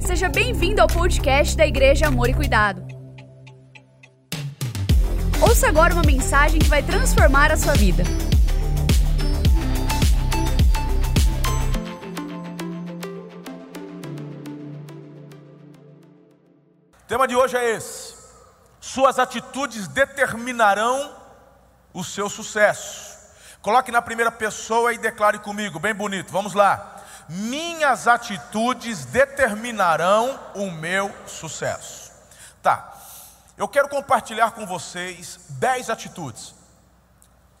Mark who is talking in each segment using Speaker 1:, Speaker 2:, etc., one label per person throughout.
Speaker 1: Seja bem-vindo ao podcast da Igreja Amor e Cuidado. Ouça agora uma mensagem que vai transformar a sua vida.
Speaker 2: O tema de hoje é esse: Suas atitudes determinarão o seu sucesso. Coloque na primeira pessoa e declare comigo, bem bonito. Vamos lá. Minhas atitudes determinarão o meu sucesso. Tá. Eu quero compartilhar com vocês dez atitudes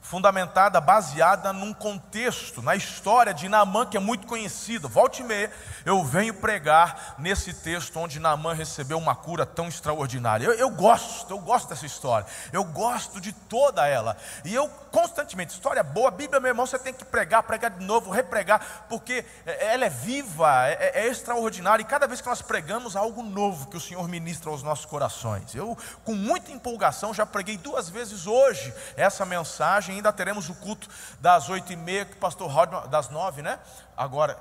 Speaker 2: fundamentada, baseada num contexto, na história de Naamã, que é muito conhecida. Volte e meia, eu venho pregar nesse texto onde Naamã recebeu uma cura tão extraordinária. Eu, eu, gosto, eu gosto dessa história, eu gosto de toda ela. E eu constantemente, história boa, Bíblia, meu irmão, você tem que pregar, pregar de novo, repregar, porque é, ela é viva, é, é extraordinária, e cada vez que nós pregamos, há algo novo que o Senhor ministra aos nossos corações. Eu, com muita empolgação, já preguei duas vezes hoje essa mensagem ainda teremos o culto das oito e meia, que o pastor Rodman, das nove, né? Agora,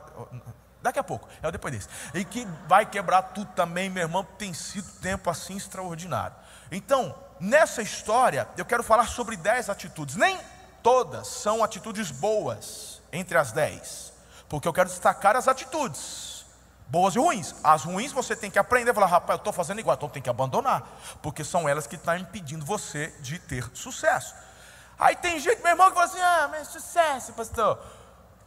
Speaker 2: daqui a pouco, é depois desse. E que vai quebrar tudo também, meu irmão, tem sido tempo assim extraordinário. Então, nessa história, eu quero falar sobre dez atitudes. Nem todas são atitudes boas entre as dez, porque eu quero destacar as atitudes boas e ruins. As ruins você tem que aprender, falar, rapaz, eu estou fazendo igual, então tem que abandonar, porque são elas que estão impedindo você de ter sucesso. Aí tem gente, meu irmão, que fala assim: ah, mas sucesso, pastor.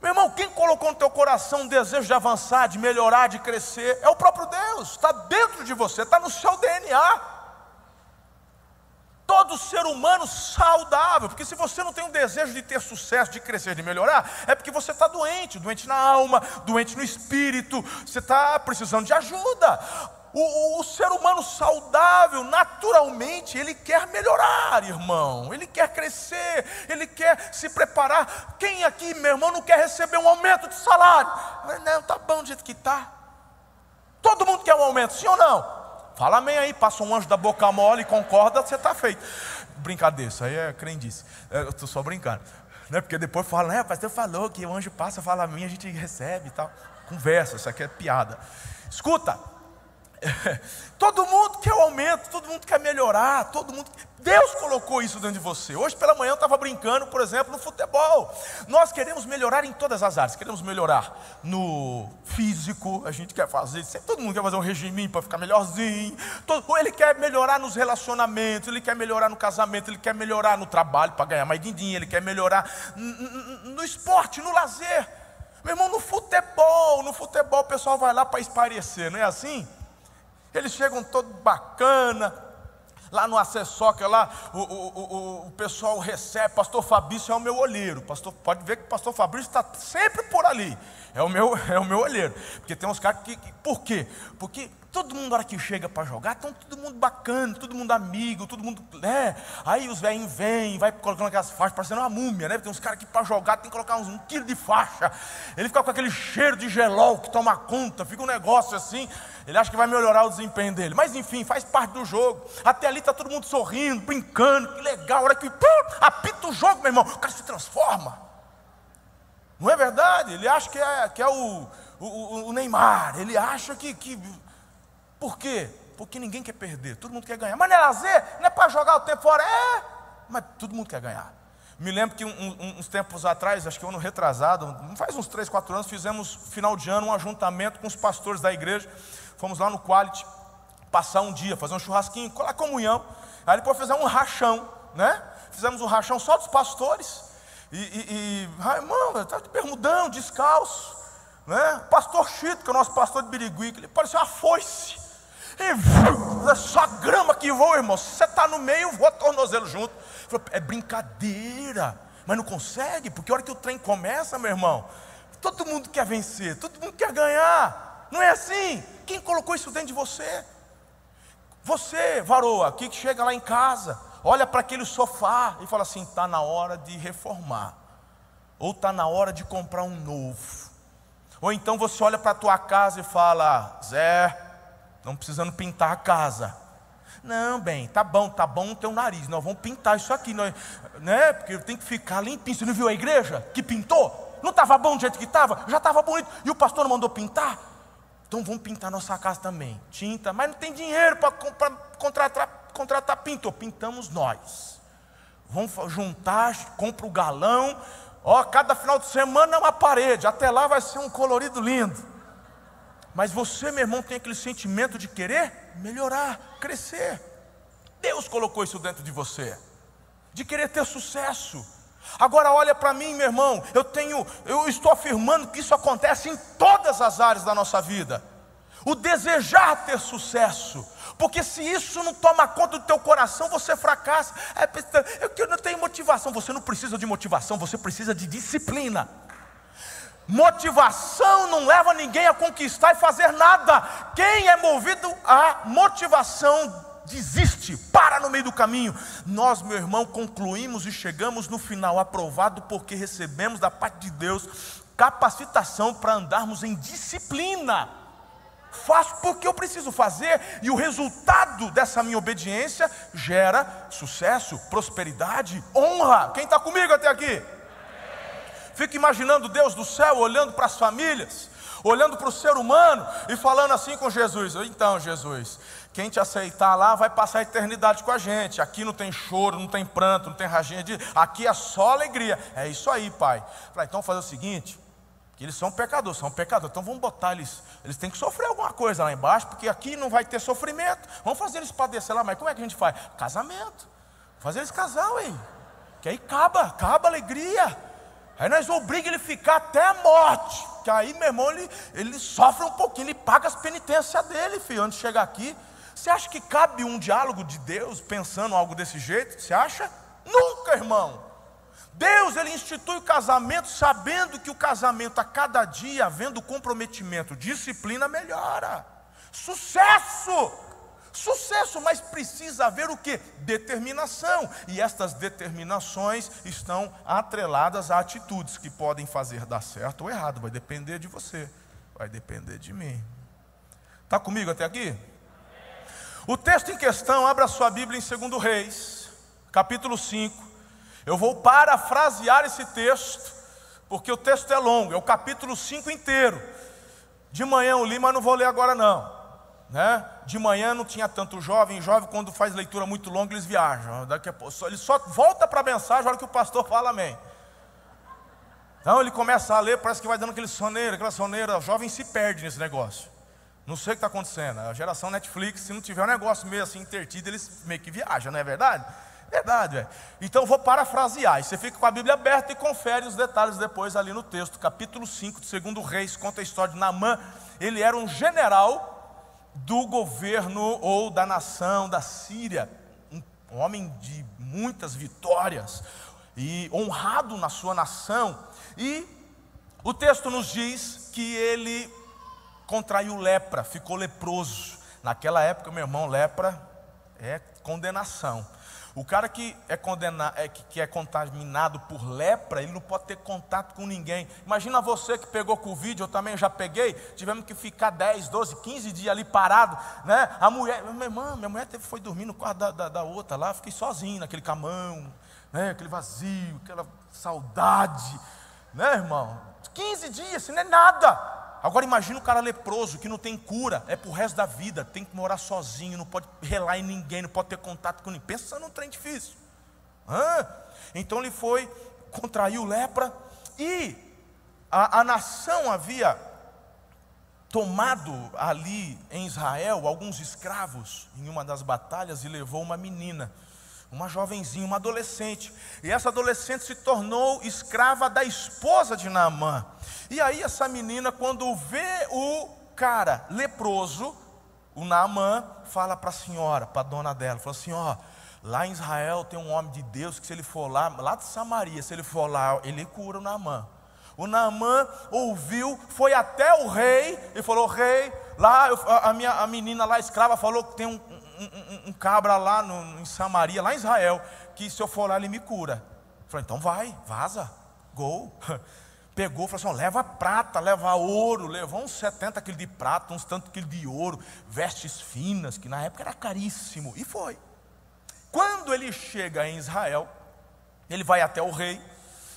Speaker 2: Meu irmão, quem colocou no teu coração um desejo de avançar, de melhorar, de crescer? É o próprio Deus, está dentro de você, está no seu DNA. Todo ser humano saudável, porque se você não tem um desejo de ter sucesso, de crescer, de melhorar, é porque você está doente, doente na alma, doente no espírito, você está precisando de ajuda. O, o, o, ser humano saudável, naturalmente, ele quer melhorar, irmão. Ele quer crescer, ele quer se preparar. Quem aqui, meu irmão, não quer receber um aumento de salário? Não, tá bom do jeito que tá. Todo mundo quer um aumento, sim ou não? Fala amém aí, passa um anjo da boca mole e concorda, você está feito. Brincadeira, isso aí é crendice. É, eu estou só brincando. Né? Porque depois fala, né, pastor falou que o anjo passa, fala a mim, a gente recebe e tal. Conversa, isso aqui é piada. Escuta, todo mundo quer o aumento, todo mundo quer melhorar, todo mundo. Deus colocou isso dentro de você. Hoje pela manhã eu estava brincando, por exemplo, no futebol. Nós queremos melhorar em todas as áreas. Queremos melhorar no físico, a gente quer fazer, todo mundo quer fazer um regime para ficar melhorzinho. Todo, ele quer melhorar nos relacionamentos, ele quer melhorar no casamento, ele quer melhorar no trabalho para ganhar mais din ele quer melhorar no esporte, no lazer. Meu irmão, no futebol, no futebol o pessoal vai lá para esparecer, não é assim? Eles chegam todo bacana, lá no acessório, lá o, o, o, o, pessoal recebe, pastor Fabrício é o meu olheiro, pastor, pode ver que o pastor Fabrício está sempre por ali, é o meu, é o meu olheiro, porque tem uns caras que, que por quê? Porque Todo mundo, na hora que chega para jogar, estão todo mundo bacana, todo mundo amigo, todo mundo. né? aí os velhinhos vêm, vai colocando aquelas faixas, parecendo uma múmia, né? Tem uns caras que para jogar tem que colocar uns, um quilo de faixa. Ele fica com aquele cheiro de gelol que toma conta, fica um negócio assim. Ele acha que vai melhorar o desempenho dele. Mas enfim, faz parte do jogo. Até ali está todo mundo sorrindo, brincando, que legal. A hora que pum, apita o jogo, meu irmão, o cara se transforma. Não é verdade? Ele acha que é, que é o, o, o Neymar. Ele acha que, que por quê? Porque ninguém quer perder, todo mundo quer ganhar. Mas não é lazer, não é para jogar o tempo fora, é, mas todo mundo quer ganhar. Me lembro que um, uns tempos atrás, acho que um ano retrasado, faz uns 3, 4 anos, fizemos final de ano um ajuntamento com os pastores da igreja. Fomos lá no Quality passar um dia, fazer um churrasquinho, colar comunhão. Aí depois fazer um rachão, né? Fizemos um rachão só dos pastores. E, e, e ah, irmão, tá de bermudão, descalço. Né? Pastor Chito, que é o nosso pastor de Birigui, que ele parecia uma foice. E é só grama que voa, irmão. Se você está no meio, voa tornozelo junto. É brincadeira. Mas não consegue, porque a hora que o trem começa, meu irmão, todo mundo quer vencer, todo mundo quer ganhar. Não é assim? Quem colocou isso dentro de você? Você, varoa, aqui que chega lá em casa, olha para aquele sofá e fala assim: está na hora de reformar, ou está na hora de comprar um novo. Ou então você olha para a tua casa e fala: Zé, não precisando pintar a casa. Não, bem, tá bom, tá bom o teu nariz. Nós vamos pintar isso aqui, nós, né? Porque tem que ficar limpinho. Você não viu a igreja que pintou? Não estava bom do jeito que estava? Já estava bonito. E o pastor não mandou pintar? Então vamos pintar nossa casa também. Tinta, mas não tem dinheiro para contratar, contratar pintor. Pintamos nós. Vamos juntar, compra o galão. Ó, cada final de semana é uma parede. Até lá vai ser um colorido lindo. Mas você, meu irmão, tem aquele sentimento de querer melhorar, crescer. Deus colocou isso dentro de você, de querer ter sucesso. Agora olha para mim, meu irmão, eu tenho, eu estou afirmando que isso acontece em todas as áreas da nossa vida. O desejar ter sucesso, porque se isso não toma conta do teu coração, você fracassa. É, eu não tenho motivação. Você não precisa de motivação, você precisa de disciplina. Motivação não leva ninguém a conquistar e fazer nada. Quem é movido a motivação desiste, para no meio do caminho. Nós, meu irmão, concluímos e chegamos no final aprovado porque recebemos da parte de Deus capacitação para andarmos em disciplina. Faço porque eu preciso fazer, e o resultado dessa minha obediência gera sucesso, prosperidade, honra. Quem está comigo até aqui? Fica imaginando Deus do céu olhando para as famílias, olhando para o ser humano e falando assim com Jesus: Então, Jesus, quem te aceitar lá vai passar a eternidade com a gente. Aqui não tem choro, não tem pranto, não tem raginha de. Aqui é só alegria. É isso aí, pai. Falei, então fazer o seguinte: que eles são pecadores, são pecadores. Então vamos botar eles. Eles têm que sofrer alguma coisa lá embaixo, porque aqui não vai ter sofrimento. Vamos fazer eles padecer lá, mas como é que a gente faz? Casamento. Fazer eles casar, hein? Que aí acaba, acaba a alegria. Aí nós obrigamos ele a ficar até a morte. Que aí, meu irmão, ele, ele sofre um pouquinho, ele paga as penitências dele, filho, antes de chegar aqui. Você acha que cabe um diálogo de Deus pensando algo desse jeito? Você acha? Nunca, irmão. Deus ele institui o casamento sabendo que o casamento a cada dia, havendo comprometimento, disciplina melhora. Sucesso! Sucesso, mas precisa haver o que? Determinação. E estas determinações estão atreladas a atitudes que podem fazer dar certo ou errado. Vai depender de você, vai depender de mim. Está comigo até aqui? O texto em questão, abra sua Bíblia em 2 Reis, capítulo 5. Eu vou parafrasear esse texto, porque o texto é longo, é o capítulo 5 inteiro. De manhã eu li, mas não vou ler agora não. Né? De manhã não tinha tanto jovem, jovem quando faz leitura muito longa eles viajam. Daqui a pouco, ele só volta para a mensagem na hora que o pastor fala amém. Então ele começa a ler, parece que vai dando aquele soneiro, aquela soneira, o jovem se perde nesse negócio. Não sei o que está acontecendo. A geração Netflix, se não tiver um negócio meio assim intertido, eles meio que viajam, não é verdade? Verdade, velho. Então vou parafrasear. E você fica com a Bíblia aberta e confere os detalhes depois ali no texto. Capítulo 5 de 2 Reis conta a história de Naamã. Ele era um general do governo ou da nação da Síria. Um homem de muitas vitórias. E honrado na sua nação. E o texto nos diz que ele contraiu lepra, ficou leproso. Naquela época, meu irmão, lepra é condenação. O cara que é, condenado, é, que é contaminado por lepra, ele não pode ter contato com ninguém. Imagina você que pegou Covid, eu também já peguei, tivemos que ficar 10, 12, 15 dias ali parado. Né? A mulher, minha irmã, minha mulher foi dormir no quarto da, da, da outra lá, fiquei sozinho naquele camão, né? aquele vazio, aquela saudade. Né, irmão? 15 dias, isso não é nada. Agora imagina o cara leproso que não tem cura, é pro resto da vida, tem que morar sozinho, não pode relar em ninguém, não pode ter contato com ninguém. Pensa num trem difícil. Hã? Então ele foi, contraiu lepra e a, a nação havia tomado ali em Israel alguns escravos em uma das batalhas e levou uma menina uma jovenzinha, uma adolescente. E essa adolescente se tornou escrava da esposa de Naamã. E aí essa menina, quando vê o cara leproso, o Naamã fala para a senhora, para a dona dela, fala assim, ó, lá em Israel tem um homem de Deus que se ele for lá, lá de Samaria, se ele for lá, ele cura o Naamã. O Naamã ouviu, foi até o rei e falou: Rei, lá a minha a menina lá escrava falou que tem um, um, um, cabra lá no, em Samaria, lá em Israel, que se eu for lá ele me cura. Eu falei, então vai, vaza, gol. Pegou, falou assim: leva prata, leva ouro, levou uns 70 quilos de prata, uns tantos quilos de ouro, vestes finas, que na época era caríssimo, e foi. Quando ele chega em Israel, ele vai até o rei,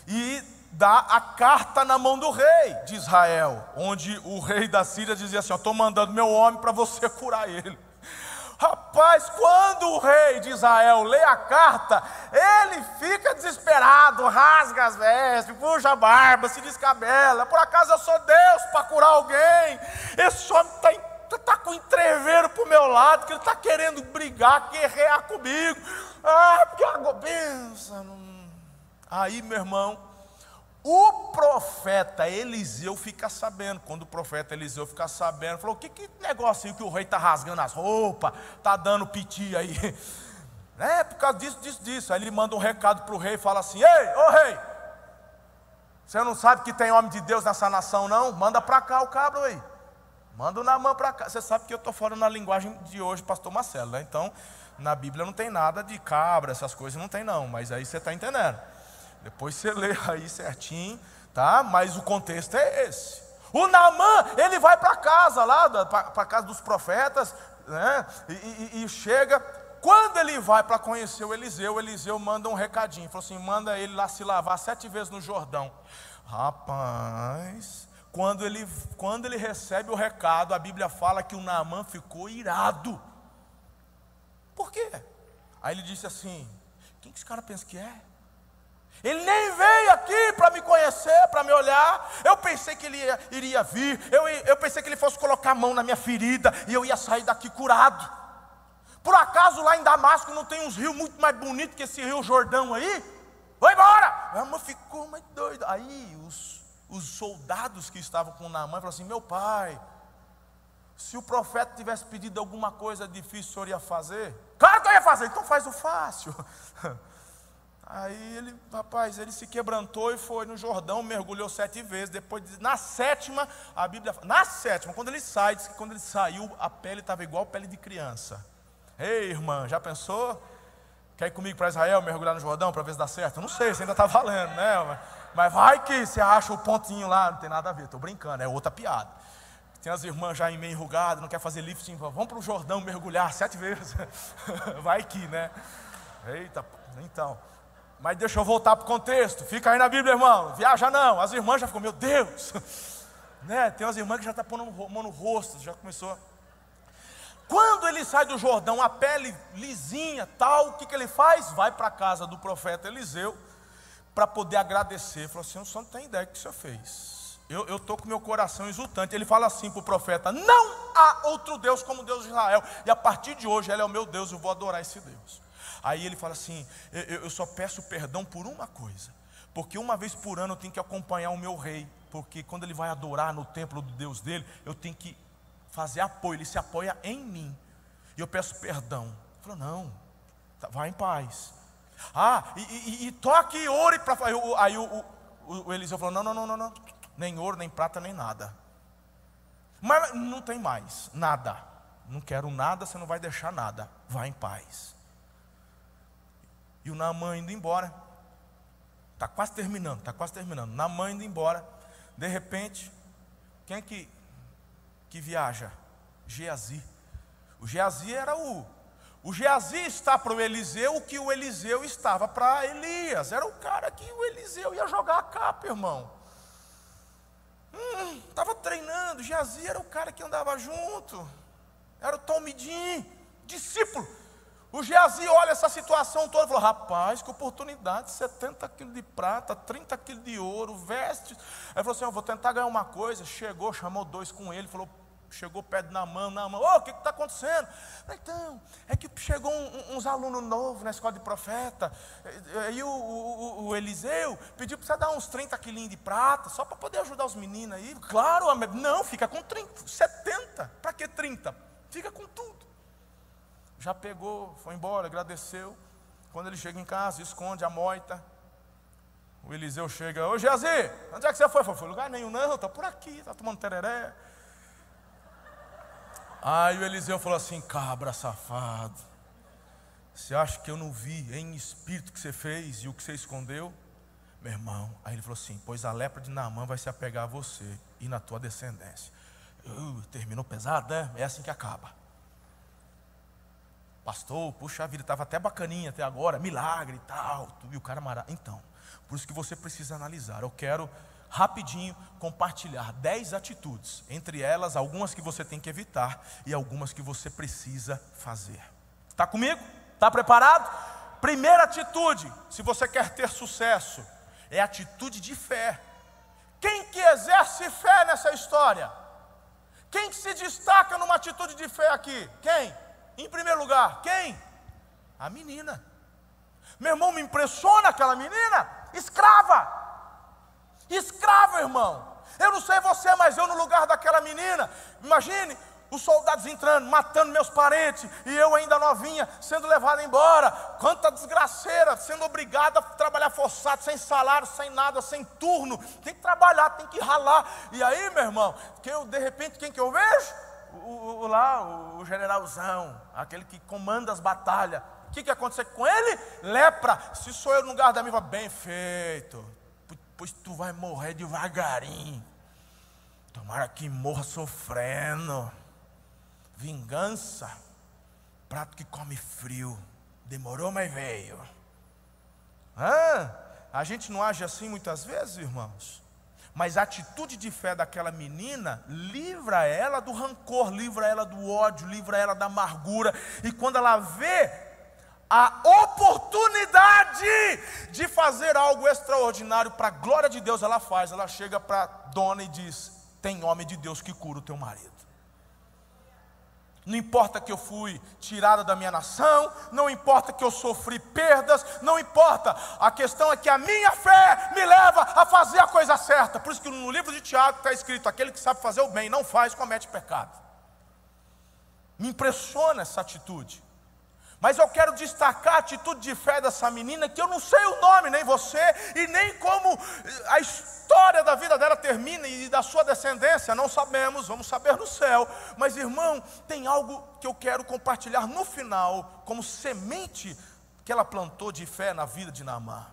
Speaker 2: e dá a carta na mão do rei de Israel, onde o rei da Síria dizia assim: Estou mandando meu homem para você curar ele. Rapaz, quando o rei de Israel lê a carta, ele fica desesperado, rasga as vestes, puxa a barba, se descabela. Por acaso eu sou Deus para curar alguém? Esse homem está tá com um entreveiro para o meu lado, que ele está querendo brigar, guerrear comigo. Ah, porque água benção. Aí, meu irmão, o profeta Eliseu fica sabendo, quando o profeta Eliseu fica sabendo, falou: que, que negócio aí que o rei está rasgando as roupas, está dando piti aí. É, por causa disso, disso, disso. Aí ele manda um recado para o rei e fala assim: Ei, ô rei, você não sabe que tem homem de Deus nessa nação, não? Manda para cá o cabro aí. Manda o Namã para cá. Você sabe que eu estou falando na linguagem de hoje, pastor Marcelo, né? Então, na Bíblia não tem nada de cabra, essas coisas não tem, não. Mas aí você está entendendo. Depois você lê aí certinho, tá? Mas o contexto é esse. O Naamã, ele vai para casa lá, para casa dos profetas, né? E, e, e chega. Quando ele vai para conhecer o Eliseu, o Eliseu manda um recadinho, falou assim: manda ele lá se lavar sete vezes no Jordão. Rapaz, quando ele, quando ele recebe o recado, a Bíblia fala que o Naamã ficou irado. Por quê? Aí ele disse assim: quem que esse cara pensa que é? Ele nem veio aqui para me conhecer, para me olhar. Eu pensei que ele ia, iria vir. Eu, eu pensei que ele fosse colocar a mão na minha ferida e eu ia sair daqui curado. Por acaso lá em Damasco não tem uns rios muito mais bonitos que esse rio Jordão aí? Vai embora! Irmã ficou mais doida. Aí os, os soldados que estavam com Naamã falaram assim: Meu pai, se o profeta tivesse pedido alguma coisa difícil, o senhor ia fazer? Claro que eu ia fazer, então faz o fácil. Aí ele, rapaz, ele se quebrantou e foi no Jordão, mergulhou sete vezes. Depois, na sétima, a Bíblia, na sétima, quando ele sai, diz que quando ele saiu, a pele estava igual a pele de criança. Ei, irmã, já pensou? Quer ir comigo para Israel, mergulhar no Jordão para ver se dá certo? não sei, se ainda está valendo, né? Mas vai que você acha o pontinho lá, não tem nada a ver, estou brincando, é outra piada. Tem as irmãs já meio enrugadas, não quer fazer lifting, vamos para o Jordão mergulhar sete vezes. vai que, né? Eita, então. Mas deixa eu voltar para o contexto. Fica aí na Bíblia, irmão. Viaja não. As irmãs já ficam, meu Deus. né? Tem umas irmãs que já estão tá pondo mão no rosto, já começou. Quando ele sai do Jordão, a pele lisinha, tal, o que, que ele faz? Vai para a casa do profeta Eliseu para poder agradecer. Falou assim: o senhor não tem ideia do que o senhor fez. Eu estou com meu coração exultante. Ele fala assim para o profeta: Não há outro Deus como Deus de Israel. E a partir de hoje, ele é o meu Deus, eu vou adorar esse Deus. Aí ele fala assim: eu, eu só peço perdão por uma coisa, porque uma vez por ano eu tenho que acompanhar o meu rei, porque quando ele vai adorar no templo do Deus dele, eu tenho que fazer apoio, ele se apoia em mim. E eu peço perdão. Ele falou: não, tá, vai em paz. Ah, e, e, e toque ouro para. Aí o, o, o Eliseu falou: não, não, não, não, não, nem ouro, nem prata, nem nada. Mas não tem mais, nada. Não quero nada, você não vai deixar nada. Vai em paz. E o Naamã indo embora. Está quase terminando, está quase terminando. Naamã indo embora. De repente, quem é que, que viaja? Geazi. O Geazi era o. O Geazi está para o Eliseu o que o Eliseu estava para Elias. Era o cara que o Eliseu ia jogar a capa, irmão. Estava hum, treinando. Geazi era o cara que andava junto. Era o Talmidim, discípulo. O Geazi olha essa situação toda e falou: rapaz, que oportunidade, 70 quilos de prata, 30 quilos de ouro, vestes. Aí falou assim: eu vou tentar ganhar uma coisa. Chegou, chamou dois com ele, falou: chegou perto na mão, na mão, ô, oh, o que está acontecendo? Então, é que chegou um, uns alunos novos na escola de profeta, e o, o, o Eliseu pediu para você dar uns 30 quilinhos de prata, só para poder ajudar os meninos aí. Claro, não, fica com 30, 70, para que 30? Fica com tudo já pegou, foi embora, agradeceu. Quando ele chega em casa, esconde a moita. O Eliseu chega, ô Geazi, onde é que você foi? Foi, lugar nenhum, não, está por aqui, está tomando tereré. Aí o Eliseu falou assim: cabra safado, você acha que eu não vi em espírito que você fez e o que você escondeu? Meu irmão, aí ele falou assim: pois a lepra de Naamã vai se apegar a você e na tua descendência. Uh, terminou pesado, né? É assim que acaba. Pastor, puxa vida, estava até bacaninha até agora, milagre e tal. E o cara mara. Então, Por isso que você precisa analisar. Eu quero rapidinho compartilhar dez atitudes, entre elas algumas que você tem que evitar e algumas que você precisa fazer. Está comigo? Está preparado? Primeira atitude, se você quer ter sucesso, é atitude de fé. Quem que exerce fé nessa história? Quem que se destaca numa atitude de fé aqui? Quem? Em primeiro lugar, quem? A menina. Meu irmão, me impressiona aquela menina, escrava. Escrava, irmão. Eu não sei você, mas eu no lugar daquela menina, imagine, os soldados entrando, matando meus parentes, e eu ainda novinha, sendo levada embora. Quanta desgraceira, sendo obrigada a trabalhar forçado, sem salário, sem nada, sem turno. Tem que trabalhar, tem que ralar. E aí, meu irmão, que eu, de repente, quem que eu vejo? O, o, lá, o generalzão, aquele que comanda as batalhas. O que, que aconteceu com ele? Lepra. Se sou eu no lugar da minha, bem feito. Pois tu vai morrer devagarinho. Tomara que morra sofrendo. Vingança, prato que come frio. Demorou, mas veio. Ah, a gente não age assim muitas vezes, irmãos. Mas a atitude de fé daquela menina livra ela do rancor, livra ela do ódio, livra ela da amargura. E quando ela vê a oportunidade de fazer algo extraordinário para a glória de Deus, ela faz. Ela chega para a dona e diz: Tem homem de Deus que cura o teu marido. Não importa que eu fui tirada da minha nação, não importa que eu sofri perdas, não importa. A questão é que a minha fé me leva a fazer a coisa certa. Por isso que no livro de Tiago está escrito: aquele que sabe fazer o bem, não faz, comete pecado. Me impressiona essa atitude. Mas eu quero destacar a atitude de fé dessa menina, que eu não sei o nome, nem você, e nem como a história da vida dela termina e da sua descendência, não sabemos, vamos saber no céu. Mas irmão, tem algo que eu quero compartilhar no final, como semente que ela plantou de fé na vida de Naamã.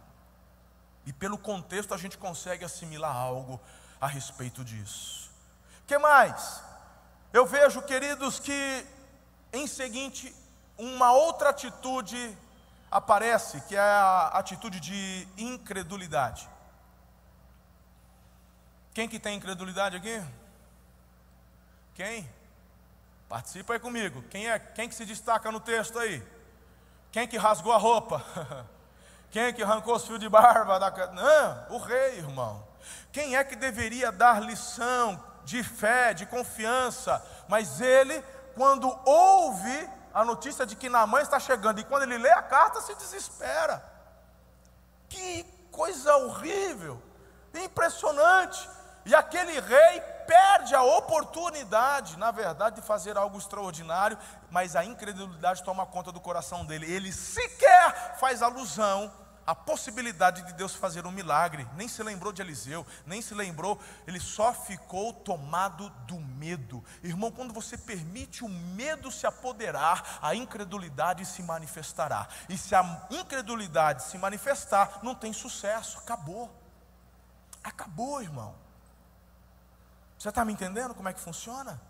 Speaker 2: E pelo contexto a gente consegue assimilar algo a respeito disso. que mais? Eu vejo, queridos, que em seguinte uma outra atitude aparece, que é a atitude de incredulidade. Quem que tem incredulidade aqui? Quem? Participa aí comigo. Quem é? Quem que se destaca no texto aí? Quem que rasgou a roupa? Quem que arrancou os fios de barba da Não, o rei, irmão. Quem é que deveria dar lição de fé, de confiança? Mas ele, quando ouve a notícia de que Naamã está chegando, e quando ele lê a carta, se desespera. Que coisa horrível, impressionante. E aquele rei perde a oportunidade, na verdade, de fazer algo extraordinário, mas a incredulidade toma conta do coração dele. Ele sequer faz alusão a possibilidade de Deus fazer um milagre, nem se lembrou de Eliseu, nem se lembrou, ele só ficou tomado do medo. Irmão, quando você permite o medo se apoderar, a incredulidade se manifestará. E se a incredulidade se manifestar, não tem sucesso, acabou. Acabou, irmão. Você está me entendendo como é que funciona?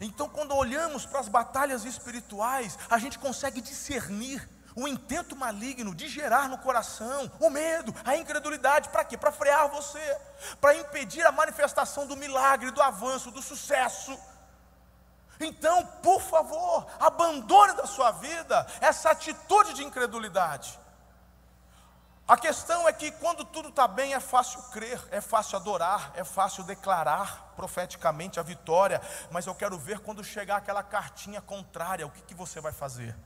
Speaker 2: Então, quando olhamos para as batalhas espirituais, a gente consegue discernir o intento maligno de gerar no coração o medo, a incredulidade, para quê? Para frear você, para impedir a manifestação do milagre, do avanço, do sucesso. Então, por favor, abandone da sua vida essa atitude de incredulidade. A questão é que quando tudo está bem é fácil crer, é fácil adorar, é fácil declarar profeticamente a vitória, mas eu quero ver quando chegar aquela cartinha contrária, o que, que você vai fazer?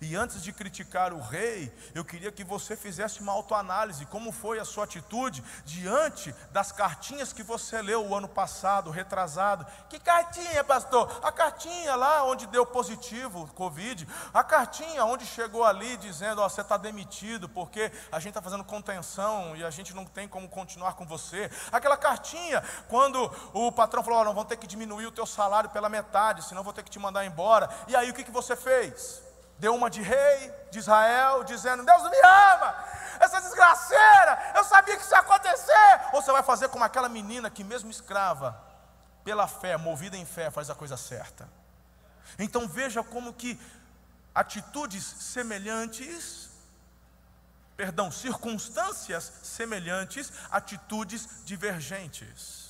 Speaker 2: E antes de criticar o rei, eu queria que você fizesse uma autoanálise, como foi a sua atitude diante das cartinhas que você leu o ano passado, retrasado. Que cartinha, pastor? A cartinha lá onde deu positivo Covid, a cartinha onde chegou ali dizendo, você está demitido porque a gente está fazendo contenção e a gente não tem como continuar com você. Aquela cartinha quando o patrão falou, não vão ter que diminuir o teu salário pela metade, senão vou ter que te mandar embora. E aí o que, que você fez? Deu uma de rei de Israel, dizendo: Deus me ama, essa desgraceira, eu sabia que isso ia acontecer. Ou você vai fazer como aquela menina que, mesmo escrava, pela fé, movida em fé, faz a coisa certa. Então veja como que atitudes semelhantes perdão, circunstâncias semelhantes, atitudes divergentes.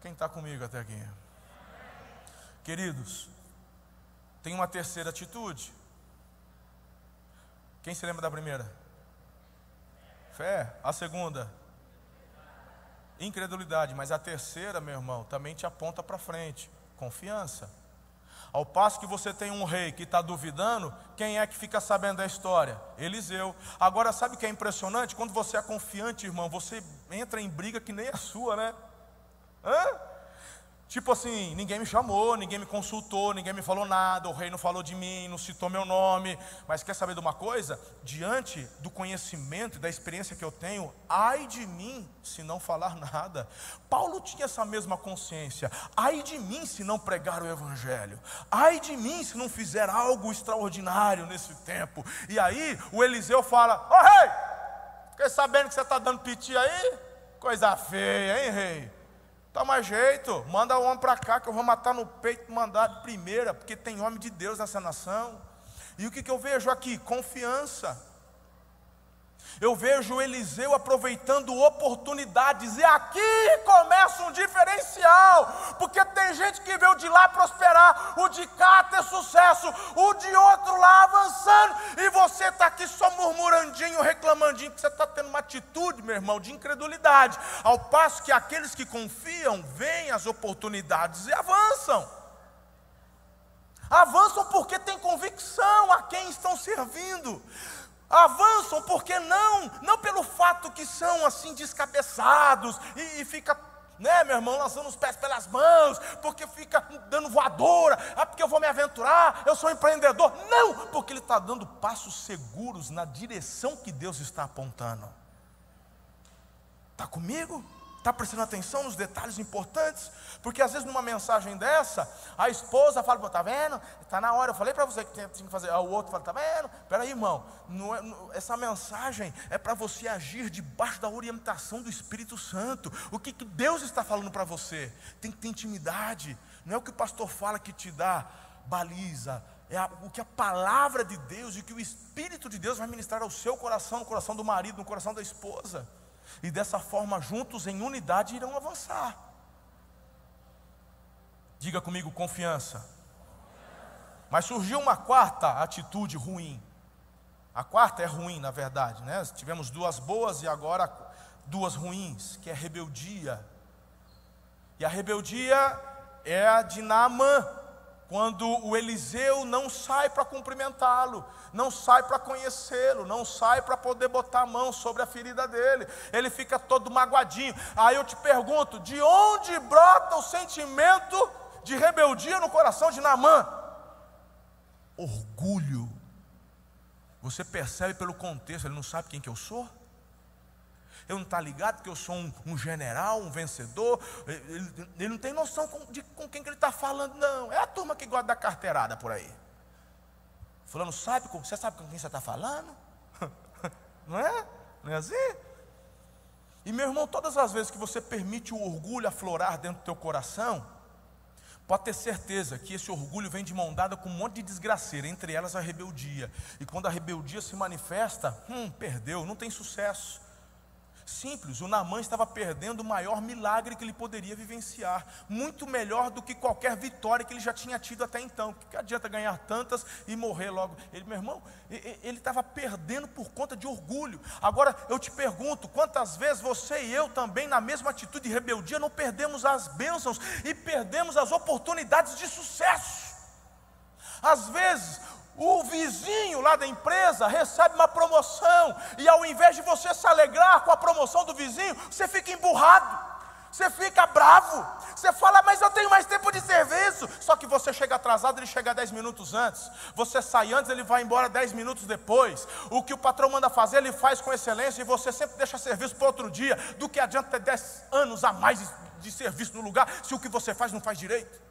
Speaker 2: Quem está comigo até aqui? Queridos, tem uma terceira atitude. Quem se lembra da primeira? Fé. A segunda? Incredulidade. Mas a terceira, meu irmão, também te aponta para frente: confiança. Ao passo que você tem um rei que está duvidando, quem é que fica sabendo da história? Eliseu. Agora, sabe o que é impressionante? Quando você é confiante, irmão, você entra em briga que nem a sua, né? Hã? Tipo assim, ninguém me chamou, ninguém me consultou, ninguém me falou nada, o rei não falou de mim, não citou meu nome. Mas quer saber de uma coisa? Diante do conhecimento e da experiência que eu tenho, ai de mim se não falar nada. Paulo tinha essa mesma consciência. Ai de mim se não pregar o evangelho. Ai de mim se não fizer algo extraordinário nesse tempo. E aí o Eliseu fala: Ô oh, rei, fiquei sabendo que você está dando piti aí? Coisa feia, hein, rei? Toma jeito, manda o homem para cá que eu vou matar no peito mandar de primeira, porque tem homem de Deus nessa nação. E o que, que eu vejo aqui? Confiança. Eu vejo Eliseu aproveitando oportunidades, e aqui começa um diferencial, porque tem gente que veio de lá prosperar, o de cá ter sucesso, o de outro lá avançando, e você está aqui só murmurandinho, reclamandinho, que você está tendo uma atitude, meu irmão, de incredulidade, ao passo que aqueles que confiam veem as oportunidades e avançam. Avançam porque têm convicção a quem estão servindo avançam porque não, não pelo fato que são assim descabeçados e, e fica, né, meu irmão, lançando os pés pelas mãos, porque fica dando voadora, ah, porque eu vou me aventurar, eu sou empreendedor. Não, porque ele está dando passos seguros na direção que Deus está apontando. Está comigo? Está prestando atenção nos detalhes importantes? Porque às vezes numa mensagem dessa, a esposa fala, está vendo? Está na hora, eu falei para você que tinha que fazer. O outro fala, está vendo? Peraí, irmão, não é, não, essa mensagem é para você agir debaixo da orientação do Espírito Santo. O que, que Deus está falando para você? Tem que ter intimidade. Não é o que o pastor fala que te dá baliza, é a, o que a palavra de Deus e que o Espírito de Deus vai ministrar ao seu coração, no coração do marido, no coração da esposa e dessa forma, juntos em unidade, irão avançar. Diga comigo, confiança. Mas surgiu uma quarta atitude ruim. A quarta é ruim, na verdade, né? Tivemos duas boas e agora duas ruins, que é rebeldia. E a rebeldia é a de Naamã, quando o Eliseu não sai para cumprimentá-lo, não sai para conhecê-lo, não sai para poder botar a mão sobre a ferida dele, ele fica todo magoadinho. Aí eu te pergunto: de onde brota o sentimento de rebeldia no coração de Naamã? Orgulho. Você percebe pelo contexto, ele não sabe quem que eu sou? Ele não está ligado que eu sou um, um general, um vencedor, ele, ele, não tem noção com, de com quem que ele está falando, não. É a turma que gosta da carteirada por aí. Fulano sabe, você sabe com quem você está falando? não é? Não é assim? E meu irmão, todas as vezes que você permite o orgulho aflorar dentro do teu coração, pode ter certeza que esse orgulho vem de mão dada com um monte de desgraceira, entre elas a rebeldia. E quando a rebeldia se manifesta, hum, perdeu, não tem sucesso. Simples, o Namã estava perdendo o maior milagre que ele poderia vivenciar, muito melhor do que qualquer vitória que ele já tinha tido até então. Que adianta ganhar tantas e morrer logo? Ele, meu irmão, ele estava perdendo por conta de orgulho. Agora eu te pergunto: quantas vezes você e eu também, na mesma atitude de rebeldia, não perdemos as bênçãos e perdemos as oportunidades de sucesso? Às vezes, o vizinho lá da empresa recebe uma promoção e ao invés de você se alegrar com a promoção do vizinho, você fica emburrado. Você fica bravo, você fala, mas eu tenho mais tempo de serviço. Só que você chega atrasado, ele chega 10 minutos antes. Você sai antes, ele vai embora 10 minutos depois. O que o patrão manda fazer, ele faz com excelência e você sempre deixa serviço para outro dia. Do que adianta ter 10 anos a mais de serviço no lugar se o que você faz não faz direito?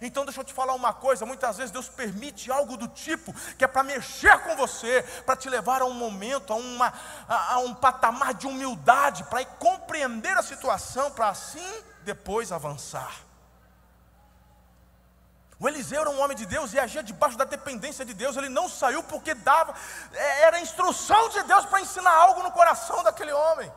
Speaker 2: Então deixa eu te falar uma coisa, muitas vezes Deus permite algo do tipo que é para mexer com você, para te levar a um momento, a, uma, a, a um patamar de humildade, para compreender a situação, para assim depois avançar. O Eliseu era um homem de Deus e agia debaixo da dependência de Deus. Ele não saiu porque dava, é, era instrução de Deus para ensinar algo no coração daquele homem.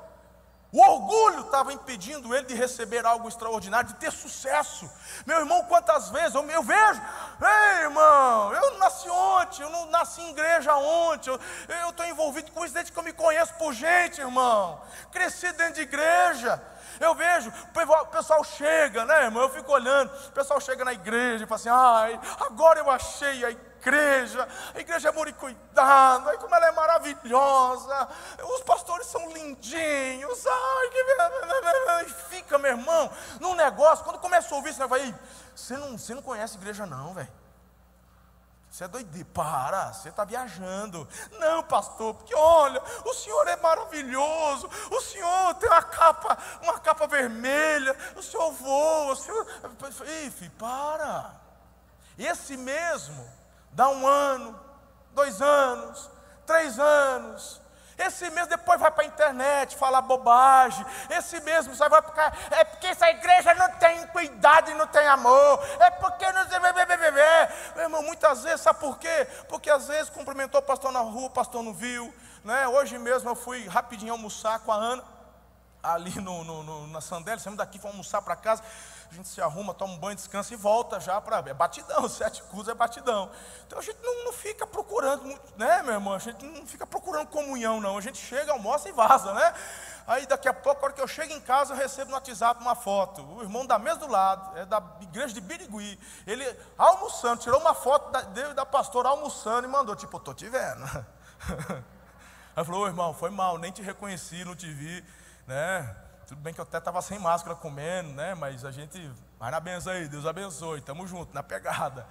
Speaker 2: O orgulho estava impedindo ele de receber algo extraordinário, de ter sucesso. Meu irmão, quantas vezes eu, eu vejo, ei irmão, eu nasci ontem, eu não nasci em igreja ontem, eu estou envolvido com isso desde que eu me conheço por gente, irmão. Cresci dentro de igreja. Eu vejo, o pessoal chega, né, irmão? Eu fico olhando, o pessoal chega na igreja e fala assim: ai, agora eu achei a igreja, a igreja é muito cuidado, ai, como ela é maravilhosa, os pastores são lindinhos, ai, que. fica, meu irmão, num negócio, quando começa a ouvir, você vai, você não, você não conhece igreja, não, velho. Você é doido, para, você está viajando. Não, pastor, porque olha, o senhor é maravilhoso, o senhor tem uma capa, uma capa vermelha, o senhor voa, o senhor. Ei, filho, para. Esse mesmo, dá um ano, dois anos, três anos, esse mesmo depois vai para a internet falar bobagem. Esse mesmo sai vai ficar. É porque essa igreja não tem cuidado e não tem amor. É porque não. Meu irmão, muitas vezes, sabe por quê? Porque às vezes cumprimentou o pastor na rua, o pastor não viu. Né? Hoje mesmo eu fui rapidinho almoçar com a Ana, ali no, no, no na Sandélia, saímos daqui, fomos almoçar para casa a gente se arruma, toma um banho, descansa e volta já para. É batidão, sete cruzes é batidão. Então a gente não, não fica procurando, né, meu irmão? A gente não fica procurando comunhão, não. A gente chega, almoça e vaza, né? Aí daqui a pouco, a hora que eu chego em casa, eu recebo no WhatsApp uma foto. O irmão da mesa do lado, é da igreja de Birigui. Ele almoçando, tirou uma foto da, dele da pastora almoçando e mandou, tipo, estou te vendo. Aí falou, ô irmão, foi mal, nem te reconheci, não te vi, né? Tudo bem que eu até estava sem máscara comendo, né? Mas a gente vai na benção aí, Deus abençoe, estamos juntos, na pegada.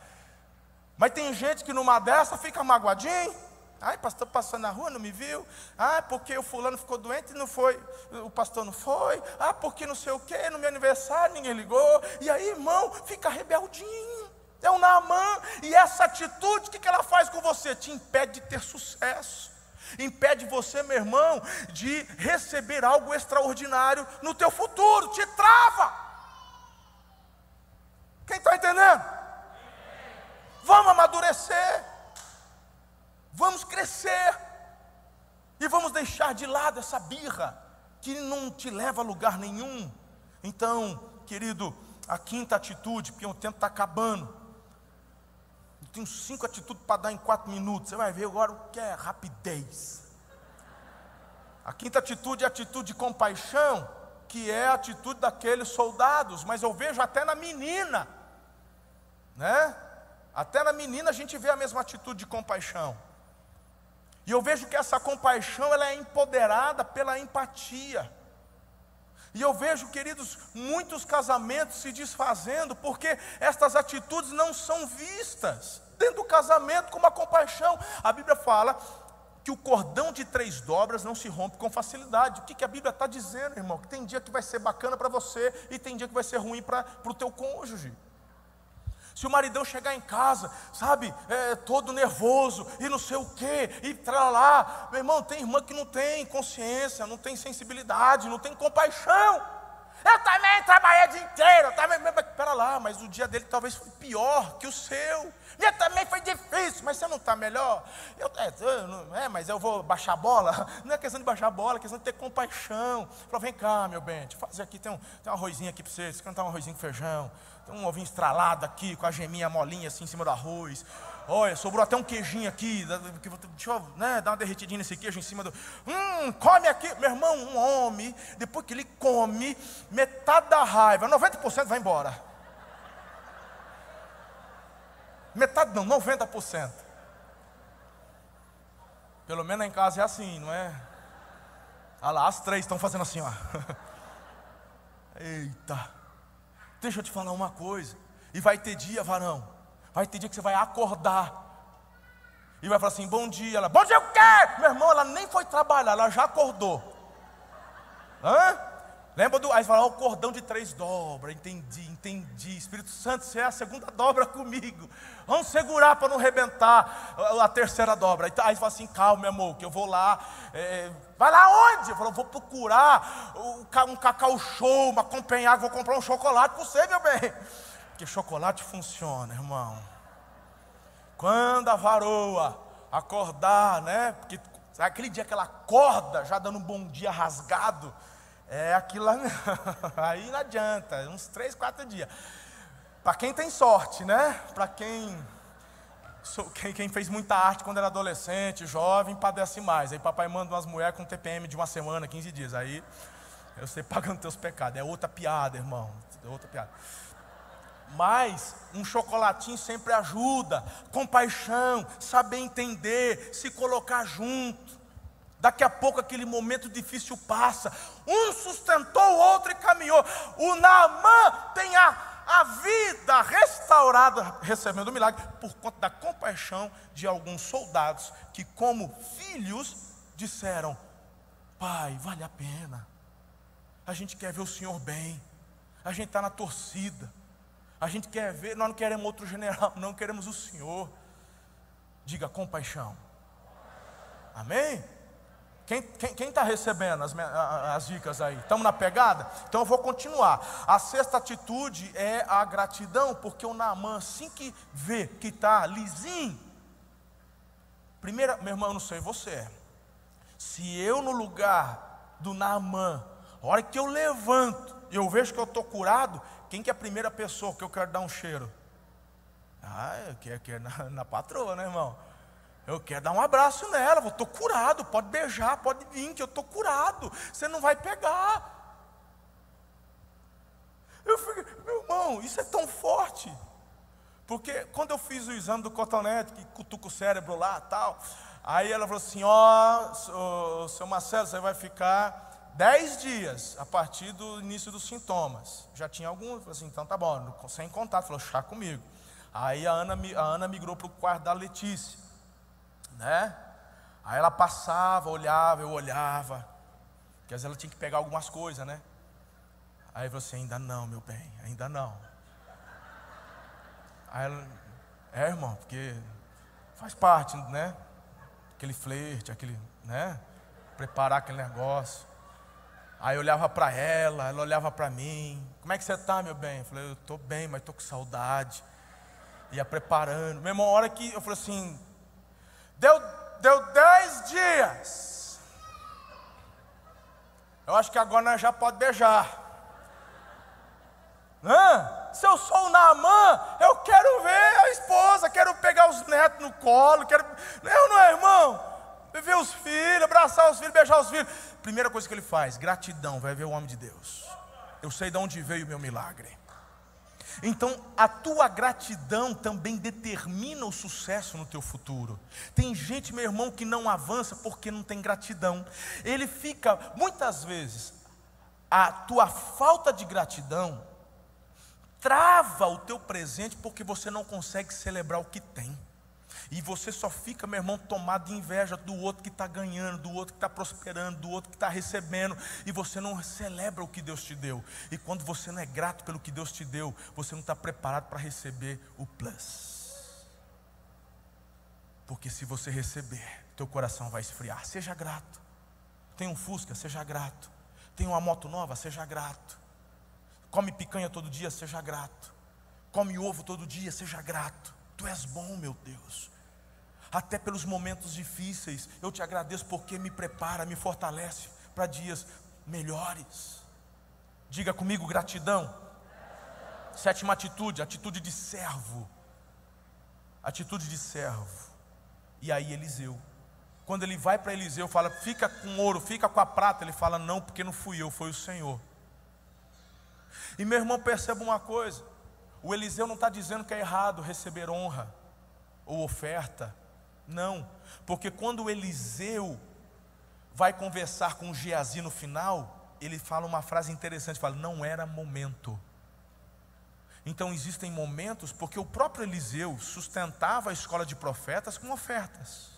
Speaker 2: Mas tem gente que numa dessa fica magoadinho. Ai, pastor passando na rua, não me viu. Ah, porque o fulano ficou doente e não foi. O pastor não foi. Ah, porque não sei o quê, no meu aniversário ninguém ligou. E aí, irmão, fica rebeldinho. É um Naamã. E essa atitude, o que ela faz com você? Te impede de ter sucesso impede você, meu irmão, de receber algo extraordinário no teu futuro, te trava. Quem está entendendo? Vamos amadurecer, vamos crescer, e vamos deixar de lado essa birra que não te leva a lugar nenhum. Então, querido, a quinta atitude, porque o tempo está acabando tenho cinco atitudes para dar em quatro minutos. Você vai ver agora o que é rapidez. A quinta atitude é a atitude de compaixão, que é a atitude daqueles soldados, mas eu vejo até na menina, né? Até na menina a gente vê a mesma atitude de compaixão. E eu vejo que essa compaixão ela é empoderada pela empatia. E eu vejo, queridos, muitos casamentos se desfazendo porque estas atitudes não são vistas dentro do casamento com uma compaixão. A Bíblia fala que o cordão de três dobras não se rompe com facilidade. O que, que a Bíblia está dizendo, irmão? Que tem dia que vai ser bacana para você e tem dia que vai ser ruim para o teu cônjuge. Se o maridão chegar em casa, sabe, é, todo nervoso e não sei o quê, e lá, meu irmão, tem irmã que não tem consciência, não tem sensibilidade, não tem compaixão. Eu também trabalhei o dia inteiro, também. Pera lá, mas o dia dele talvez foi pior que o seu. Meu também foi difícil, mas você não está melhor? Eu, é, eu, é, mas eu vou baixar a bola? Não é questão de baixar a bola, é questão de ter compaixão. Falou, vem cá, meu bem, deixa eu fazer aqui, tem um, tem um arrozinho aqui para você, você cantar um arrozinho com feijão. Tem um ovinho estralado aqui, com a geminha molinha assim em cima do arroz. Olha, sobrou até um queijinho aqui. Deixa eu né, dar uma derretidinha nesse queijo em cima do. Hum, come aqui. Meu irmão, um homem, depois que ele come, metade da raiva, 90% vai embora. Metade não, 90%. Pelo menos em casa é assim, não é? Olha lá, as três estão fazendo assim, ó. Eita. Deixa eu te falar uma coisa. E vai ter dia, varão. Vai ter dia que você vai acordar. E vai falar assim: bom dia. Ela, bom dia o quê? Meu irmão, ela nem foi trabalhar, ela já acordou. Hã? Lembra do. Aí fala, o cordão de três dobras. Entendi, entendi. Espírito Santo, você é a segunda dobra comigo. Vamos segurar para não rebentar a, terceira dobra. Aí fala assim, calma, meu amor, que eu vou lá. É, vai lá onde? Eu falo, vou procurar um cacau show, uma companhia, vou comprar um chocolate para você, meu bem. porque chocolate funciona, irmão. Quando a varoa acordar, né? Porque aquele dia que ela acorda, já dando um bom dia rasgado, é aquilo lá, aí não adianta, uns três, quatro dias. Para quem tem sorte, né? Para quem, quem, quem fez muita arte quando era adolescente, jovem, padece mais. Aí papai manda umas mulheres com TPM de uma semana, 15 dias. Aí eu sei pagando teus pecados. É outra piada, irmão. É outra piada. Mas um chocolatinho sempre ajuda, compaixão, saber entender, se colocar junto. Daqui a pouco aquele momento difícil passa. Um sustentou o outro e caminhou. O Naamã tem a, a vida restaurada, recebendo o milagre, por conta da compaixão de alguns soldados que, como filhos, disseram: Pai, vale a pena. A gente quer ver o Senhor bem. A gente está na torcida. A gente quer ver, nós não queremos outro general, não queremos o Senhor. Diga compaixão. Amém? Quem está recebendo as, as dicas aí? Estamos na pegada? Então eu vou continuar. A sexta atitude é a gratidão, porque o Naamã, assim que vê que está lisinho, primeira, meu irmão, eu não sei você, se eu no lugar do Naamã, a hora que eu levanto, eu vejo que eu estou curado, quem que é a primeira pessoa que eu quero dar um cheiro? Ah, eu quero, quero na, na patroa, né, irmão? Eu quero dar um abraço nela, estou curado, pode beijar, pode vir, que eu estou curado, você não vai pegar. Eu fico, meu irmão, isso é tão forte. Porque quando eu fiz o exame do cotonete, que cutuca o cérebro lá tal, aí ela falou assim: Ó, oh, seu Marcelo, você vai ficar dez dias a partir do início dos sintomas. Já tinha alguns, assim, então tá bom, sem contato, falou, chá comigo. Aí a Ana, a Ana migrou para o quarto da Letícia, né? Aí ela passava, olhava, eu olhava, porque às vezes ela tinha que pegar algumas coisas, né? Aí você, assim, ainda não, meu bem, ainda não. Aí ela, é irmão, porque faz parte, né? Aquele flerte, aquele, né? Preparar aquele negócio. Aí eu olhava para ela, ela olhava para mim. Como é que você está, meu bem? Eu falei, eu estou bem, mas estou com saudade. Ia preparando. Mesmo hora que eu falei assim, deu, deu dez dias. Eu acho que agora nós já pode beijar. Hã? Se eu sou o Naamã, eu quero ver a esposa, quero pegar os netos no colo, quero. Eu não é, irmão? ver os filhos, abraçar os filhos, beijar os filhos. Primeira coisa que ele faz, gratidão, vai ver o homem de Deus. Eu sei de onde veio o meu milagre. Então, a tua gratidão também determina o sucesso no teu futuro. Tem gente, meu irmão, que não avança porque não tem gratidão. Ele fica, muitas vezes, a tua falta de gratidão trava o teu presente porque você não consegue celebrar o que tem. E você só fica, meu irmão, tomado de inveja do outro que está ganhando, do outro que está prosperando, do outro que está recebendo, e você não celebra o que Deus te deu. E quando você não é grato pelo que Deus te deu, você não está preparado para receber o plus. Porque se você receber, teu coração vai esfriar. Seja grato. Tem um Fusca, seja grato. Tem uma moto nova, seja grato. Come picanha todo dia, seja grato. Come ovo todo dia, seja grato. Tu és bom, meu Deus até pelos momentos difíceis. Eu te agradeço porque me prepara, me fortalece para dias melhores. Diga comigo gratidão. Sétima atitude, atitude de servo. Atitude de servo. E aí Eliseu. Quando ele vai para Eliseu, fala: "Fica com ouro, fica com a prata". Ele fala: "Não, porque não fui eu, foi o Senhor". E meu irmão, perceba uma coisa: o Eliseu não está dizendo que é errado receber honra ou oferta, não, porque quando Eliseu vai conversar com Geazi no final, ele fala uma frase interessante, fala: "Não era momento". Então existem momentos, porque o próprio Eliseu sustentava a escola de profetas com ofertas.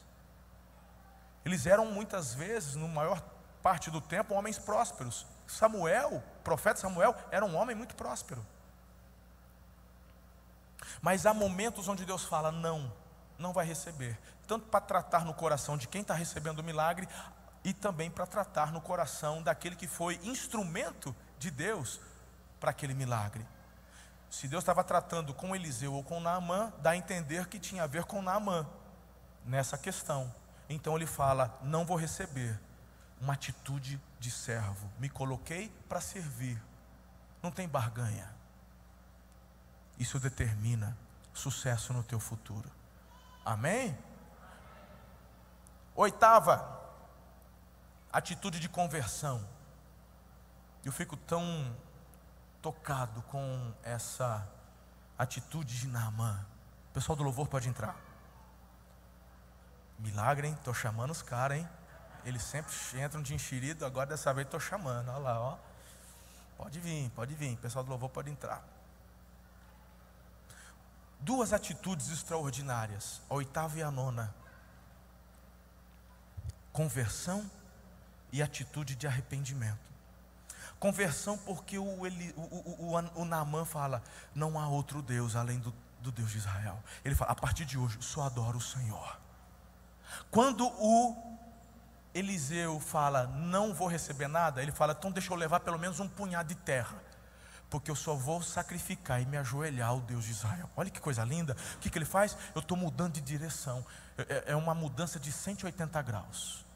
Speaker 2: Eles eram muitas vezes, no maior parte do tempo, homens prósperos. Samuel, profeta Samuel, era um homem muito próspero. Mas há momentos onde Deus fala: não, não vai receber tanto para tratar no coração de quem está recebendo o milagre, e também para tratar no coração daquele que foi instrumento de Deus para aquele milagre. Se Deus estava tratando com Eliseu ou com Naamã, dá a entender que tinha a ver com Naamã nessa questão. Então ele fala: Não vou receber uma atitude de servo. Me coloquei para servir. Não tem barganha. Isso determina sucesso no teu futuro. Amém? Oitava, atitude de conversão. Eu fico tão tocado com essa atitude de Naamã. Pessoal do louvor pode entrar. Milagre, hein? Estou chamando os caras, hein? Eles sempre entram de enxerido, agora dessa vez estou chamando. Olha lá, ó. Pode vir, pode vir. Pessoal do louvor pode entrar. Duas atitudes extraordinárias, a oitava e a nona: conversão e atitude de arrependimento. Conversão, porque o, Eli, o, o, o, o Naamã fala: não há outro Deus além do, do Deus de Israel. Ele fala: a partir de hoje, só adoro o Senhor. Quando o Eliseu fala: não vou receber nada, ele fala: então deixa eu levar pelo menos um punhado de terra porque eu só vou sacrificar e me ajoelhar ao Deus de Israel. Olha que coisa linda. O que, que ele faz? Eu estou mudando de direção. É, é, é uma mudança de 180 graus.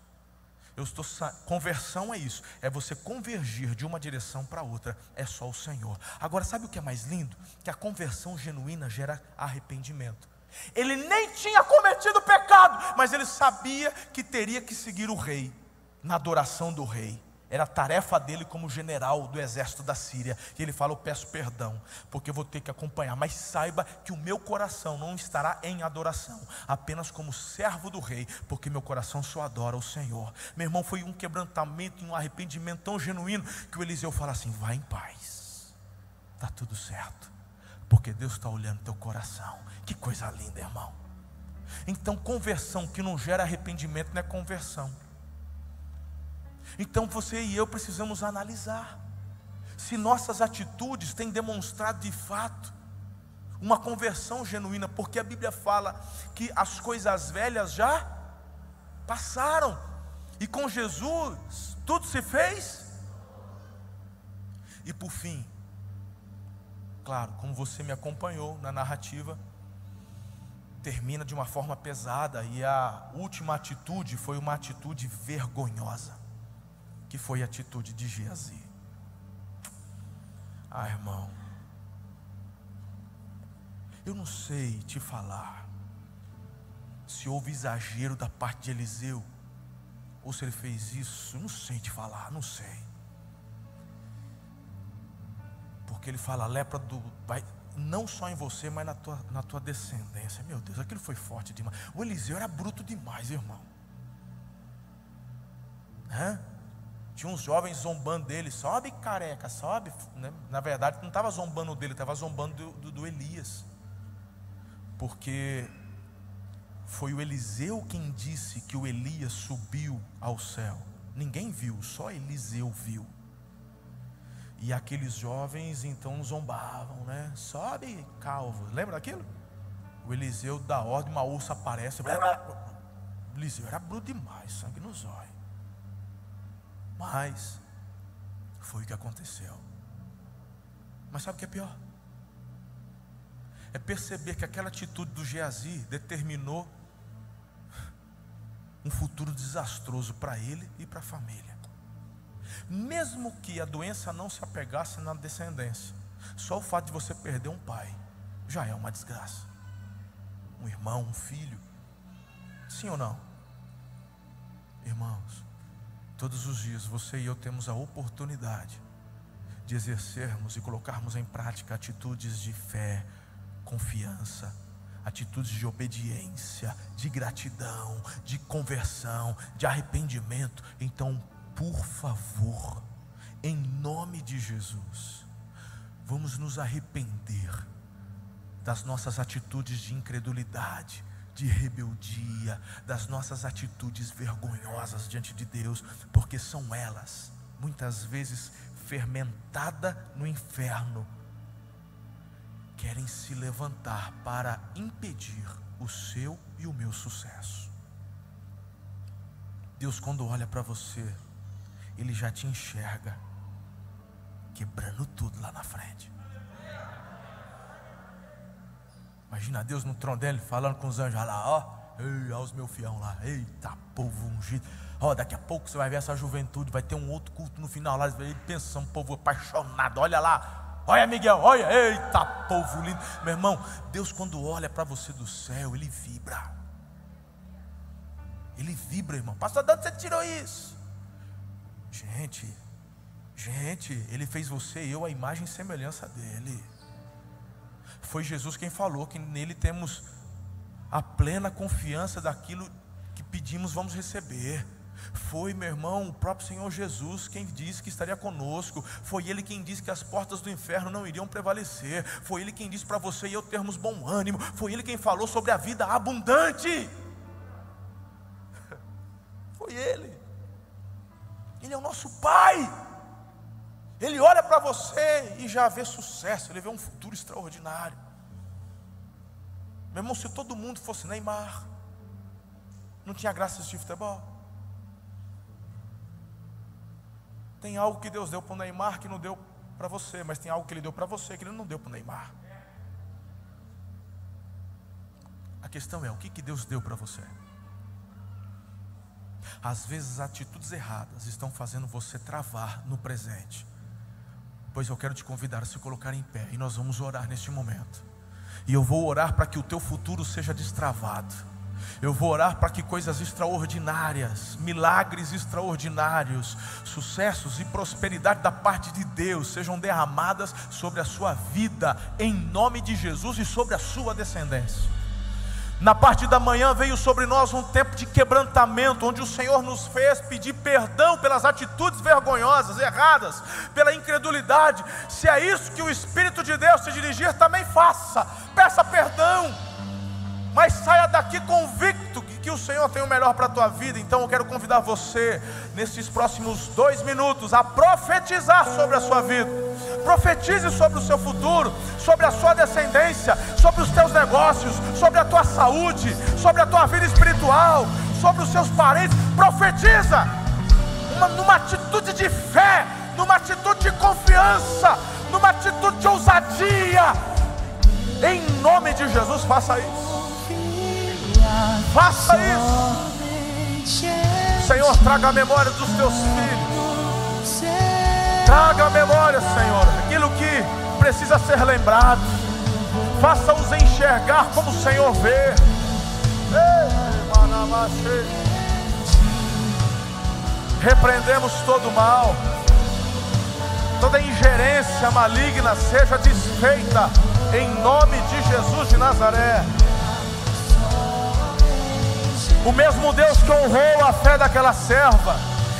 Speaker 2: Eu estou conversão é isso, é você convergir de uma direção para outra, é só o Senhor. Agora sabe o que é mais lindo? Que a conversão genuína gera arrependimento. Ele nem tinha cometido pecado, mas ele sabia que teria que seguir o rei na adoração do rei. Era a tarefa dele como general do exército da Síria. E ele fala: Eu peço perdão, porque eu vou ter que acompanhar. Mas saiba que o meu coração não estará em adoração, apenas como servo do rei, porque meu coração só adora o Senhor. Meu irmão, foi um quebrantamento e um arrependimento tão genuíno que o Eliseu fala assim: Vá em paz, está tudo certo, porque Deus está olhando teu coração. Que coisa linda, irmão. Então, conversão que não gera arrependimento não é conversão. Então você e eu precisamos analisar se nossas atitudes têm demonstrado de fato uma conversão genuína, porque a Bíblia fala que as coisas velhas já passaram e com Jesus tudo se fez. E por fim, claro, como você me acompanhou na narrativa, termina de uma forma pesada e a última atitude foi uma atitude vergonhosa que foi a atitude de Geazi. Ah, irmão, eu não sei te falar se houve exagero da parte de Eliseu ou se ele fez isso, não sei te falar, não sei. Porque ele fala, lepra do, vai, não só em você, mas na tua, na tua descendência. Meu Deus, aquilo foi forte demais. O Eliseu era bruto demais, irmão. Hã? Tinha uns jovens zombando dele, sobe careca, sobe. Né? Na verdade, não estava zombando dele, estava zombando do, do, do Elias. Porque foi o Eliseu quem disse que o Elias subiu ao céu. Ninguém viu, só Eliseu viu. E aqueles jovens então zombavam, né? Sobe, calvo. Lembra daquilo? O Eliseu dá ordem, uma ursa aparece. Eliseu era bruto demais, sangue nos olhos. Mas foi o que aconteceu. Mas sabe o que é pior? É perceber que aquela atitude do Geazi determinou um futuro desastroso para ele e para a família. Mesmo que a doença não se apegasse na descendência, só o fato de você perder um pai já é uma desgraça. Um irmão, um filho. Sim ou não? Irmãos, Todos os dias você e eu temos a oportunidade de exercermos e colocarmos em prática atitudes de fé, confiança, atitudes de obediência, de gratidão, de conversão, de arrependimento. Então, por favor, em nome de Jesus, vamos nos arrepender das nossas atitudes de incredulidade, de rebeldia, das nossas atitudes vergonhosas diante de Deus, porque são elas, muitas vezes fermentada no inferno, querem se levantar para impedir o seu e o meu sucesso. Deus, quando olha para você, Ele já te enxerga, quebrando tudo lá na frente. Imagina Deus no trono dele falando com os anjos, olha lá, ó. Ei, olha os meus fião lá. Eita, povo ungido. Ó, daqui a pouco você vai ver essa juventude, vai ter um outro culto no final lá. Ele pensa, um povo apaixonado. Olha lá, olha Miguel, olha, eita, povo lindo. Meu irmão, Deus quando olha para você do céu, ele vibra. Ele vibra, irmão. Pastor, de onde você tirou isso? Gente, gente, ele fez você e eu a imagem e semelhança dele. Foi Jesus quem falou que nele temos a plena confiança daquilo que pedimos, vamos receber. Foi, meu irmão, o próprio Senhor Jesus quem disse que estaria conosco. Foi Ele quem disse que as portas do inferno não iriam prevalecer. Foi Ele quem disse para você e eu termos bom ânimo. Foi Ele quem falou sobre a vida abundante. Foi Ele. Ele é o nosso Pai. Ele olha para você e já vê sucesso, ele vê um futuro extraordinário. Meu irmão, se todo mundo fosse Neymar, não tinha graça de futebol. Tem algo que Deus deu para o Neymar que não deu para você, mas tem algo que Ele deu para você que Ele não deu para o Neymar. A questão é: o que, que Deus deu para você? Às vezes, atitudes erradas estão fazendo você travar no presente. Pois eu quero te convidar a se colocar em pé e nós vamos orar neste momento. E eu vou orar para que o teu futuro seja destravado. Eu vou orar para que coisas extraordinárias, milagres extraordinários, sucessos e prosperidade da parte de Deus sejam derramadas sobre a sua vida, em nome de Jesus e sobre a sua descendência. Na parte da manhã veio sobre nós um tempo de quebrantamento, onde o Senhor nos fez pedir perdão pelas atitudes vergonhosas, erradas, pela incredulidade. Se é isso que o Espírito de Deus te dirigir, também faça, peça perdão, mas saia daqui convicto que o Senhor tem o melhor para a tua vida. Então eu quero convidar você, nesses próximos dois minutos, a profetizar sobre a sua vida profetize sobre o seu futuro, sobre a sua descendência, sobre os teus negócios, sobre a tua saúde, sobre a tua vida espiritual, sobre os seus parentes. Profetiza uma, numa atitude de fé, numa atitude de confiança, numa atitude de ousadia. Em nome de Jesus, faça isso. Faça isso. Senhor, traga a memória dos teus filhos. Traga a memória, Senhor, aquilo que precisa ser lembrado. Faça-os enxergar como o Senhor vê. Repreendemos todo mal, toda ingerência maligna seja desfeita em nome de Jesus de Nazaré. O mesmo Deus que honrou a fé daquela serva,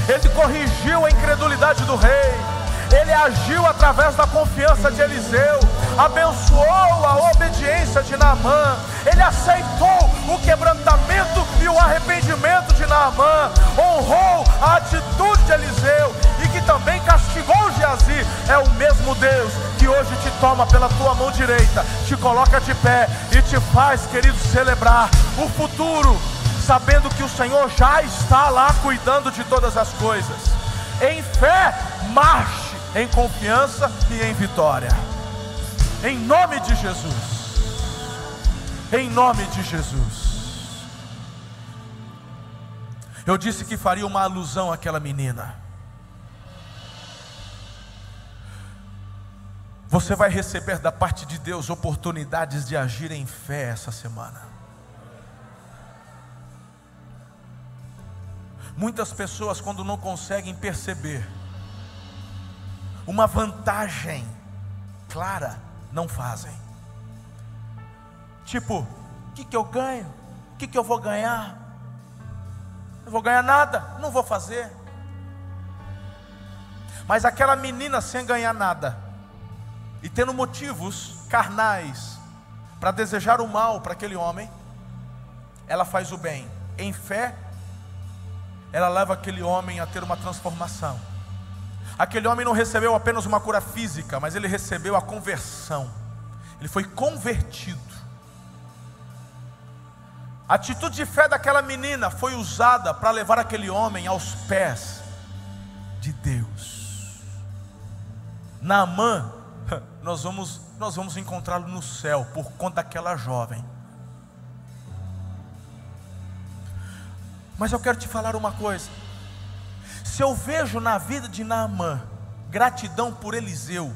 Speaker 2: ele corrigiu a incredulidade do rei ele agiu através da confiança de Eliseu, abençoou a obediência de Naamã, ele aceitou o quebrantamento e o arrependimento de Naamã, honrou a atitude de Eliseu e que também castigou Geazi. É o mesmo Deus que hoje te toma pela tua mão direita, te coloca de pé e te faz, querido, celebrar o futuro, sabendo que o Senhor já está lá cuidando de todas as coisas. Em fé, marche em confiança e em vitória. Em nome de Jesus. Em nome de Jesus. Eu disse que faria uma alusão àquela menina. Você vai receber da parte de Deus oportunidades de agir em fé essa semana. Muitas pessoas, quando não conseguem perceber uma vantagem clara, não fazem. Tipo, o que, que eu ganho? O que, que eu vou ganhar? Não vou ganhar nada, não vou fazer. Mas aquela menina sem ganhar nada, e tendo motivos carnais para desejar o mal para aquele homem, ela faz o bem. Em fé, ela leva aquele homem a ter uma transformação. Aquele homem não recebeu apenas uma cura física, mas ele recebeu a conversão. Ele foi convertido. A atitude de fé daquela menina foi usada para levar aquele homem aos pés de Deus. Naamã nós vamos, nós vamos encontrá-lo no céu por conta daquela jovem. Mas eu quero te falar uma coisa. Se eu vejo na vida de Naamã gratidão por Eliseu,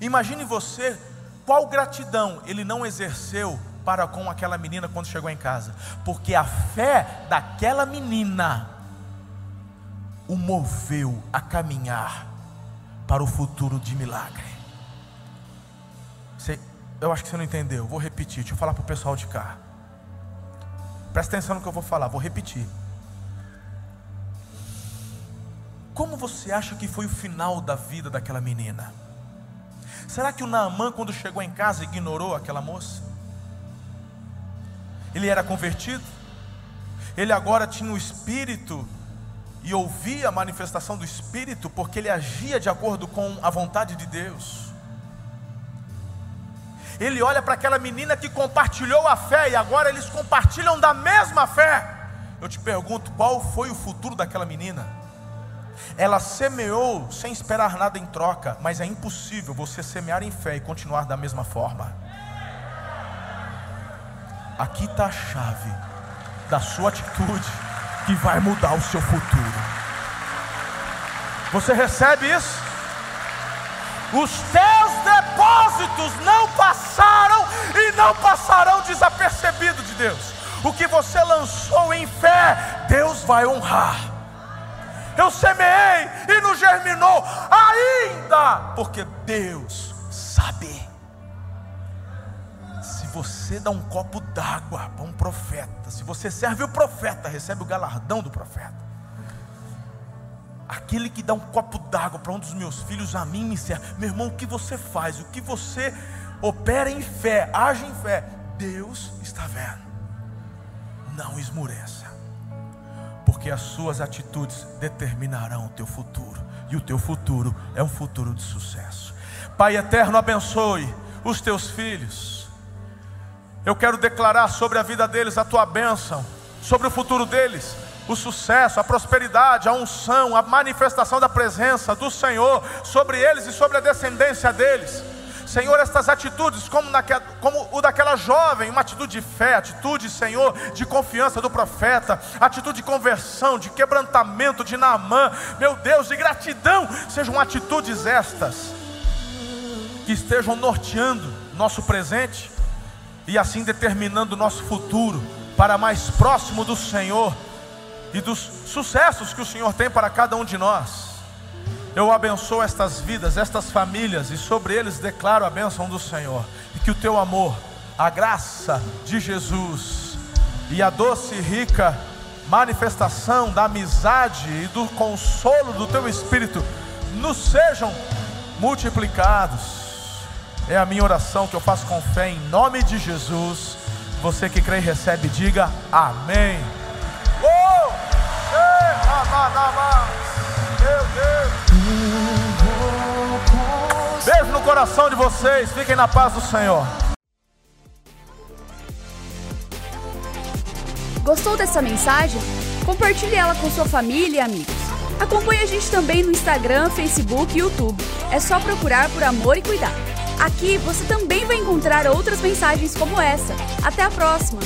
Speaker 2: imagine você qual gratidão ele não exerceu para com aquela menina quando chegou em casa, porque a fé daquela menina o moveu a caminhar para o futuro de milagre. Você, eu acho que você não entendeu, vou repetir, deixa eu falar para o pessoal de cá. Presta atenção no que eu vou falar, vou repetir. Como você acha que foi o final da vida daquela menina? Será que o Naamã, quando chegou em casa, ignorou aquela moça? Ele era convertido? Ele agora tinha o espírito e ouvia a manifestação do espírito porque ele agia de acordo com a vontade de Deus. Ele olha para aquela menina que compartilhou a fé e agora eles compartilham da mesma fé. Eu te pergunto, qual foi o futuro daquela menina? Ela semeou sem esperar nada em troca, mas é impossível você semear em fé e continuar da mesma forma. Aqui está a chave da sua atitude que vai mudar o seu futuro. Você recebe isso? Os teus depósitos não passaram e não passarão desapercebidos de Deus. O que você lançou em fé, Deus vai honrar. Eu semeei e não germinou ainda, porque Deus sabe você dá um copo d'água para um profeta, se você serve o profeta, recebe o galardão do profeta. Aquele que dá um copo d'água para um dos meus filhos, a mim me serve. Meu irmão, o que você faz? O que você opera em fé, age em fé, Deus está vendo. Não esmoreça, porque as suas atitudes determinarão o teu futuro, e o teu futuro é um futuro de sucesso. Pai eterno, abençoe os teus filhos eu quero declarar sobre a vida deles a tua bênção, sobre o futuro deles, o sucesso, a prosperidade, a unção, a manifestação da presença do Senhor sobre eles e sobre a descendência deles. Senhor, estas atitudes, como, naquela, como, o daquela jovem, uma atitude de fé, atitude, Senhor, de confiança do profeta, atitude de conversão, de quebrantamento de Naamã, meu Deus, de gratidão, sejam atitudes estas que estejam norteando nosso presente e assim determinando nosso futuro para mais próximo do Senhor e dos sucessos que o Senhor tem para cada um de nós. Eu abençoo estas vidas, estas famílias, e sobre eles declaro a bênção do Senhor, e que o teu amor, a graça de Jesus e a doce e rica manifestação da amizade e do consolo do teu Espírito nos sejam multiplicados é a minha oração que eu faço com fé em nome de Jesus. Você que crê e recebe, diga amém. Beijo no coração de vocês. Fiquem na paz do Senhor.
Speaker 1: Gostou dessa mensagem? Compartilhe ela com sua família e amigos. Acompanhe a gente também no Instagram, Facebook e YouTube. É só procurar por Amor e Cuidado. Aqui você também vai encontrar outras mensagens como essa. Até a próxima!